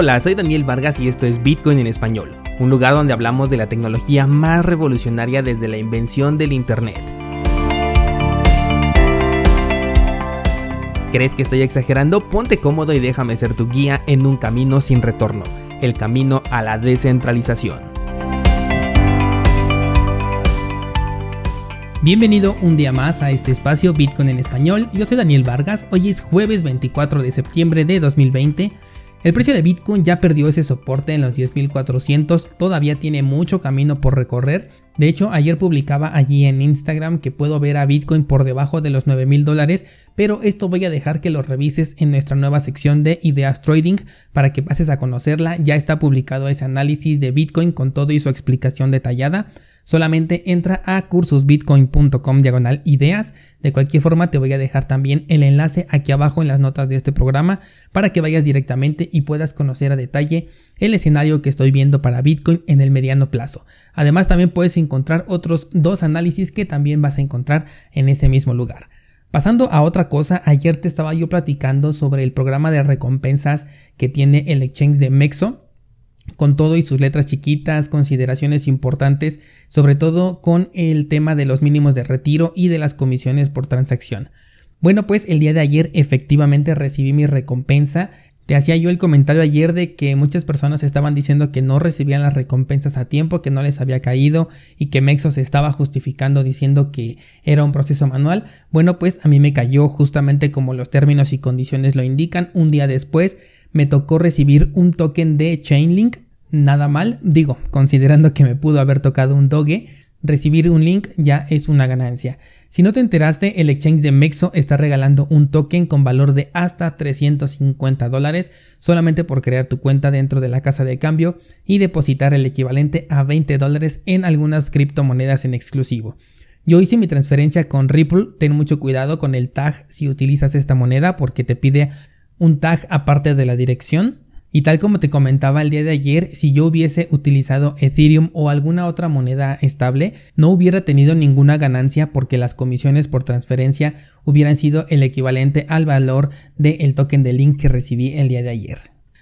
Hola, soy Daniel Vargas y esto es Bitcoin en español, un lugar donde hablamos de la tecnología más revolucionaria desde la invención del Internet. ¿Crees que estoy exagerando? Ponte cómodo y déjame ser tu guía en un camino sin retorno, el camino a la descentralización. Bienvenido un día más a este espacio Bitcoin en español. Yo soy Daniel Vargas. Hoy es jueves 24 de septiembre de 2020. El precio de Bitcoin ya perdió ese soporte en los 10.400, todavía tiene mucho camino por recorrer. De hecho, ayer publicaba allí en Instagram que puedo ver a Bitcoin por debajo de los 9.000 dólares, pero esto voy a dejar que lo revises en nuestra nueva sección de ideas trading para que pases a conocerla. Ya está publicado ese análisis de Bitcoin con todo y su explicación detallada. Solamente entra a cursosbitcoin.com diagonal ideas. De cualquier forma te voy a dejar también el enlace aquí abajo en las notas de este programa para que vayas directamente y puedas conocer a detalle el escenario que estoy viendo para Bitcoin en el mediano plazo. Además también puedes encontrar otros dos análisis que también vas a encontrar en ese mismo lugar. Pasando a otra cosa, ayer te estaba yo platicando sobre el programa de recompensas que tiene el exchange de Mexo con todo y sus letras chiquitas, consideraciones importantes, sobre todo con el tema de los mínimos de retiro y de las comisiones por transacción. Bueno, pues el día de ayer efectivamente recibí mi recompensa. Te hacía yo el comentario ayer de que muchas personas estaban diciendo que no recibían las recompensas a tiempo, que no les había caído y que Mexo se estaba justificando diciendo que era un proceso manual. Bueno, pues a mí me cayó justamente como los términos y condiciones lo indican. Un día después me tocó recibir un token de Chainlink nada mal. Digo, considerando que me pudo haber tocado un doge, recibir un link ya es una ganancia. Si no te enteraste, el exchange de Mexo está regalando un token con valor de hasta 350 dólares solamente por crear tu cuenta dentro de la casa de cambio y depositar el equivalente a 20 dólares en algunas criptomonedas en exclusivo. Yo hice mi transferencia con Ripple, ten mucho cuidado con el tag si utilizas esta moneda porque te pide un tag aparte de la dirección y tal como te comentaba el día de ayer, si yo hubiese utilizado Ethereum o alguna otra moneda estable, no hubiera tenido ninguna ganancia porque las comisiones por transferencia hubieran sido el equivalente al valor del token de link que recibí el día de ayer.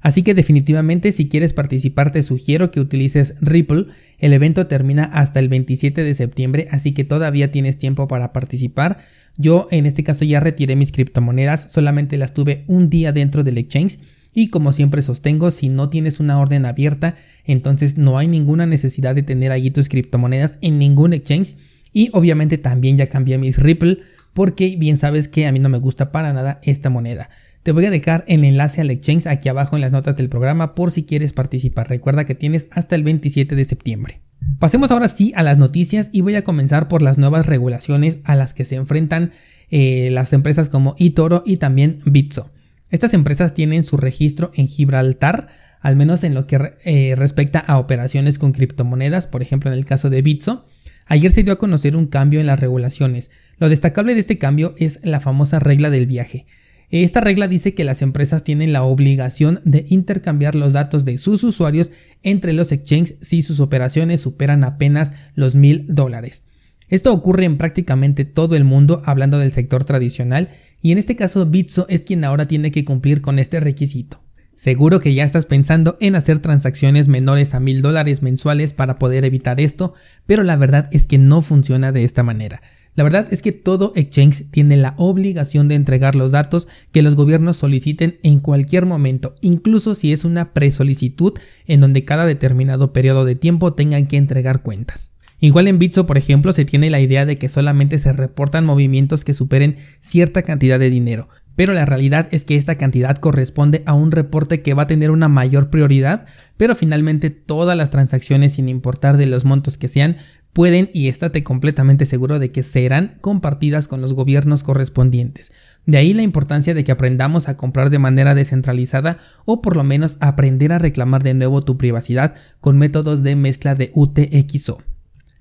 Así que definitivamente si quieres participar te sugiero que utilices Ripple. El evento termina hasta el 27 de septiembre, así que todavía tienes tiempo para participar. Yo en este caso ya retiré mis criptomonedas, solamente las tuve un día dentro del exchange y como siempre sostengo, si no tienes una orden abierta, entonces no hay ninguna necesidad de tener allí tus criptomonedas en ningún exchange. Y obviamente también ya cambié mis Ripple porque bien sabes que a mí no me gusta para nada esta moneda. Te voy a dejar el enlace al exchange aquí abajo en las notas del programa por si quieres participar. Recuerda que tienes hasta el 27 de septiembre. Pasemos ahora sí a las noticias y voy a comenzar por las nuevas regulaciones a las que se enfrentan eh, las empresas como eToro y también Bitso. Estas empresas tienen su registro en Gibraltar, al menos en lo que eh, respecta a operaciones con criptomonedas, por ejemplo en el caso de Bitso. Ayer se dio a conocer un cambio en las regulaciones. Lo destacable de este cambio es la famosa regla del viaje. Esta regla dice que las empresas tienen la obligación de intercambiar los datos de sus usuarios entre los exchanges si sus operaciones superan apenas los mil dólares. Esto ocurre en prácticamente todo el mundo hablando del sector tradicional y en este caso Bitso es quien ahora tiene que cumplir con este requisito. Seguro que ya estás pensando en hacer transacciones menores a mil dólares mensuales para poder evitar esto, pero la verdad es que no funciona de esta manera. La verdad es que todo exchange tiene la obligación de entregar los datos que los gobiernos soliciten en cualquier momento, incluso si es una presolicitud en donde cada determinado periodo de tiempo tengan que entregar cuentas. Igual en Bitso, por ejemplo, se tiene la idea de que solamente se reportan movimientos que superen cierta cantidad de dinero, pero la realidad es que esta cantidad corresponde a un reporte que va a tener una mayor prioridad, pero finalmente todas las transacciones, sin importar de los montos que sean, pueden y estate completamente seguro de que serán compartidas con los gobiernos correspondientes. De ahí la importancia de que aprendamos a comprar de manera descentralizada o por lo menos aprender a reclamar de nuevo tu privacidad con métodos de mezcla de UTXO.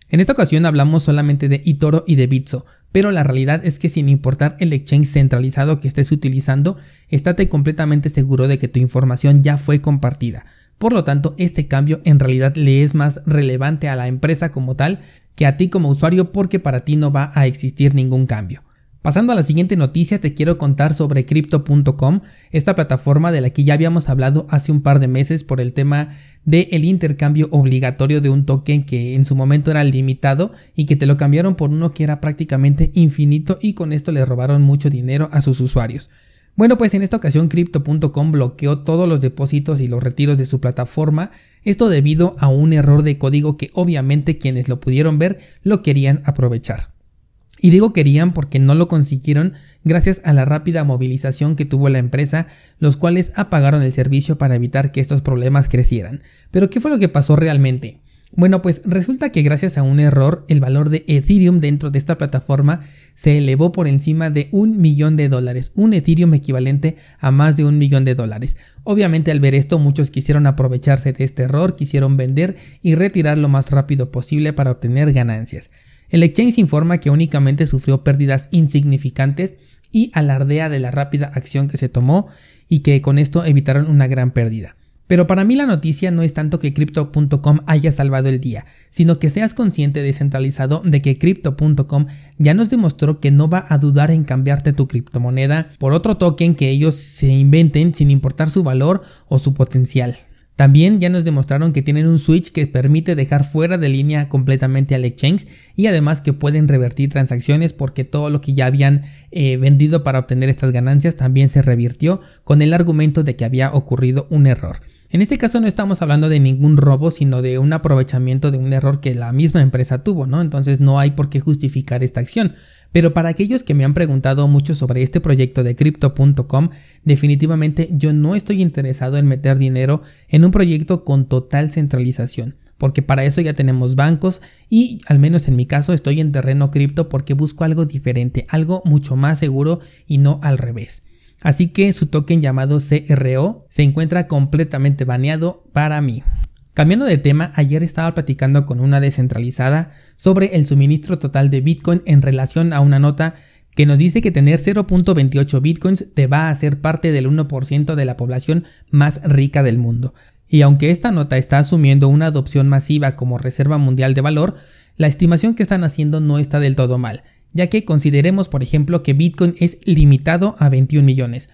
En esta ocasión hablamos solamente de eToro y de Bitso, pero la realidad es que sin importar el exchange centralizado que estés utilizando, estate completamente seguro de que tu información ya fue compartida. Por lo tanto, este cambio en realidad le es más relevante a la empresa como tal que a ti como usuario porque para ti no va a existir ningún cambio. Pasando a la siguiente noticia, te quiero contar sobre crypto.com, esta plataforma de la que ya habíamos hablado hace un par de meses por el tema del intercambio obligatorio de un token que en su momento era limitado y que te lo cambiaron por uno que era prácticamente infinito y con esto le robaron mucho dinero a sus usuarios. Bueno, pues en esta ocasión crypto.com bloqueó todos los depósitos y los retiros de su plataforma, esto debido a un error de código que obviamente quienes lo pudieron ver lo querían aprovechar. Y digo querían porque no lo consiguieron gracias a la rápida movilización que tuvo la empresa, los cuales apagaron el servicio para evitar que estos problemas crecieran. Pero ¿qué fue lo que pasó realmente? Bueno, pues resulta que gracias a un error el valor de Ethereum dentro de esta plataforma se elevó por encima de un millón de dólares, un Ethereum equivalente a más de un millón de dólares. Obviamente al ver esto muchos quisieron aprovecharse de este error, quisieron vender y retirar lo más rápido posible para obtener ganancias. El exchange informa que únicamente sufrió pérdidas insignificantes y alardea de la rápida acción que se tomó y que con esto evitaron una gran pérdida. Pero para mí la noticia no es tanto que crypto.com haya salvado el día, sino que seas consciente descentralizado de que crypto.com ya nos demostró que no va a dudar en cambiarte tu criptomoneda por otro token que ellos se inventen sin importar su valor o su potencial. También ya nos demostraron que tienen un switch que permite dejar fuera de línea completamente al exchange y además que pueden revertir transacciones porque todo lo que ya habían eh, vendido para obtener estas ganancias también se revirtió con el argumento de que había ocurrido un error. En este caso no estamos hablando de ningún robo, sino de un aprovechamiento de un error que la misma empresa tuvo, ¿no? Entonces no hay por qué justificar esta acción. Pero para aquellos que me han preguntado mucho sobre este proyecto de crypto.com, definitivamente yo no estoy interesado en meter dinero en un proyecto con total centralización, porque para eso ya tenemos bancos y al menos en mi caso estoy en terreno cripto porque busco algo diferente, algo mucho más seguro y no al revés. Así que su token llamado CRO se encuentra completamente baneado para mí. Cambiando de tema, ayer estaba platicando con una descentralizada sobre el suministro total de Bitcoin en relación a una nota que nos dice que tener 0.28 Bitcoins te va a hacer parte del 1% de la población más rica del mundo. Y aunque esta nota está asumiendo una adopción masiva como reserva mundial de valor, la estimación que están haciendo no está del todo mal, ya que consideremos por ejemplo que Bitcoin es limitado a 21 millones,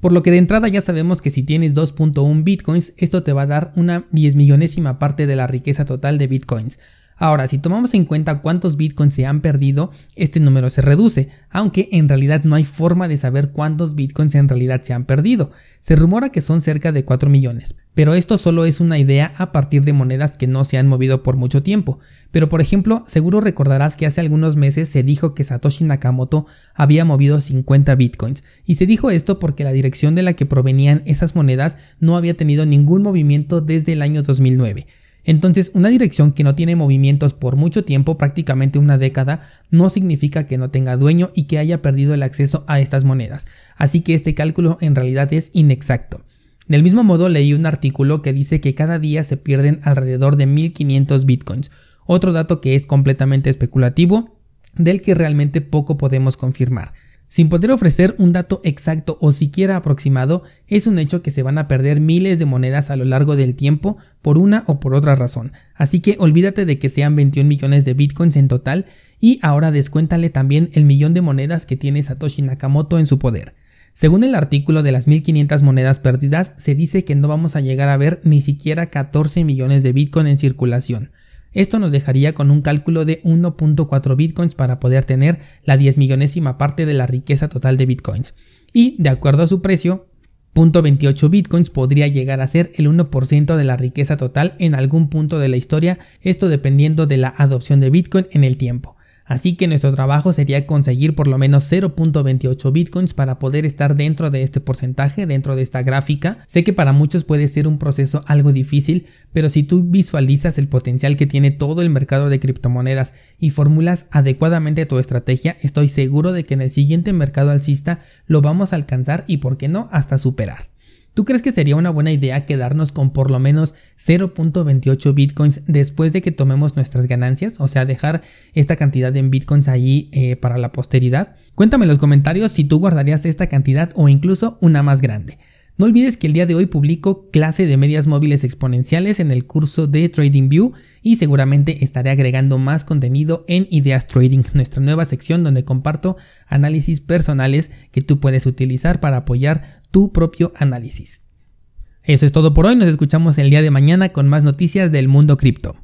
por lo que de entrada ya sabemos que si tienes 2.1 bitcoins, esto te va a dar una 10 millonésima parte de la riqueza total de bitcoins. Ahora, si tomamos en cuenta cuántos bitcoins se han perdido, este número se reduce, aunque en realidad no hay forma de saber cuántos bitcoins en realidad se han perdido. Se rumora que son cerca de 4 millones, pero esto solo es una idea a partir de monedas que no se han movido por mucho tiempo. Pero por ejemplo, seguro recordarás que hace algunos meses se dijo que Satoshi Nakamoto había movido 50 bitcoins, y se dijo esto porque la dirección de la que provenían esas monedas no había tenido ningún movimiento desde el año 2009. Entonces, una dirección que no tiene movimientos por mucho tiempo, prácticamente una década, no significa que no tenga dueño y que haya perdido el acceso a estas monedas. Así que este cálculo en realidad es inexacto. Del mismo modo, leí un artículo que dice que cada día se pierden alrededor de 1500 bitcoins, otro dato que es completamente especulativo, del que realmente poco podemos confirmar. Sin poder ofrecer un dato exacto o siquiera aproximado, es un hecho que se van a perder miles de monedas a lo largo del tiempo por una o por otra razón. Así que olvídate de que sean 21 millones de bitcoins en total y ahora descuéntale también el millón de monedas que tiene Satoshi Nakamoto en su poder. Según el artículo de las 1500 monedas perdidas, se dice que no vamos a llegar a ver ni siquiera 14 millones de bitcoin en circulación. Esto nos dejaría con un cálculo de 1.4 bitcoins para poder tener la 10 millonésima parte de la riqueza total de bitcoins. Y, de acuerdo a su precio, 0.28 bitcoins podría llegar a ser el 1% de la riqueza total en algún punto de la historia, esto dependiendo de la adopción de bitcoin en el tiempo. Así que nuestro trabajo sería conseguir por lo menos 0.28 bitcoins para poder estar dentro de este porcentaje, dentro de esta gráfica. Sé que para muchos puede ser un proceso algo difícil, pero si tú visualizas el potencial que tiene todo el mercado de criptomonedas y formulas adecuadamente tu estrategia, estoy seguro de que en el siguiente mercado alcista lo vamos a alcanzar y por qué no hasta superar. ¿Tú crees que sería una buena idea quedarnos con por lo menos 0.28 bitcoins después de que tomemos nuestras ganancias? O sea, dejar esta cantidad en bitcoins allí eh, para la posteridad. Cuéntame en los comentarios si tú guardarías esta cantidad o incluso una más grande. No olvides que el día de hoy publico clase de medias móviles exponenciales en el curso de TradingView y seguramente estaré agregando más contenido en Ideas Trading, nuestra nueva sección donde comparto análisis personales que tú puedes utilizar para apoyar tu propio análisis. Eso es todo por hoy, nos escuchamos el día de mañana con más noticias del mundo cripto.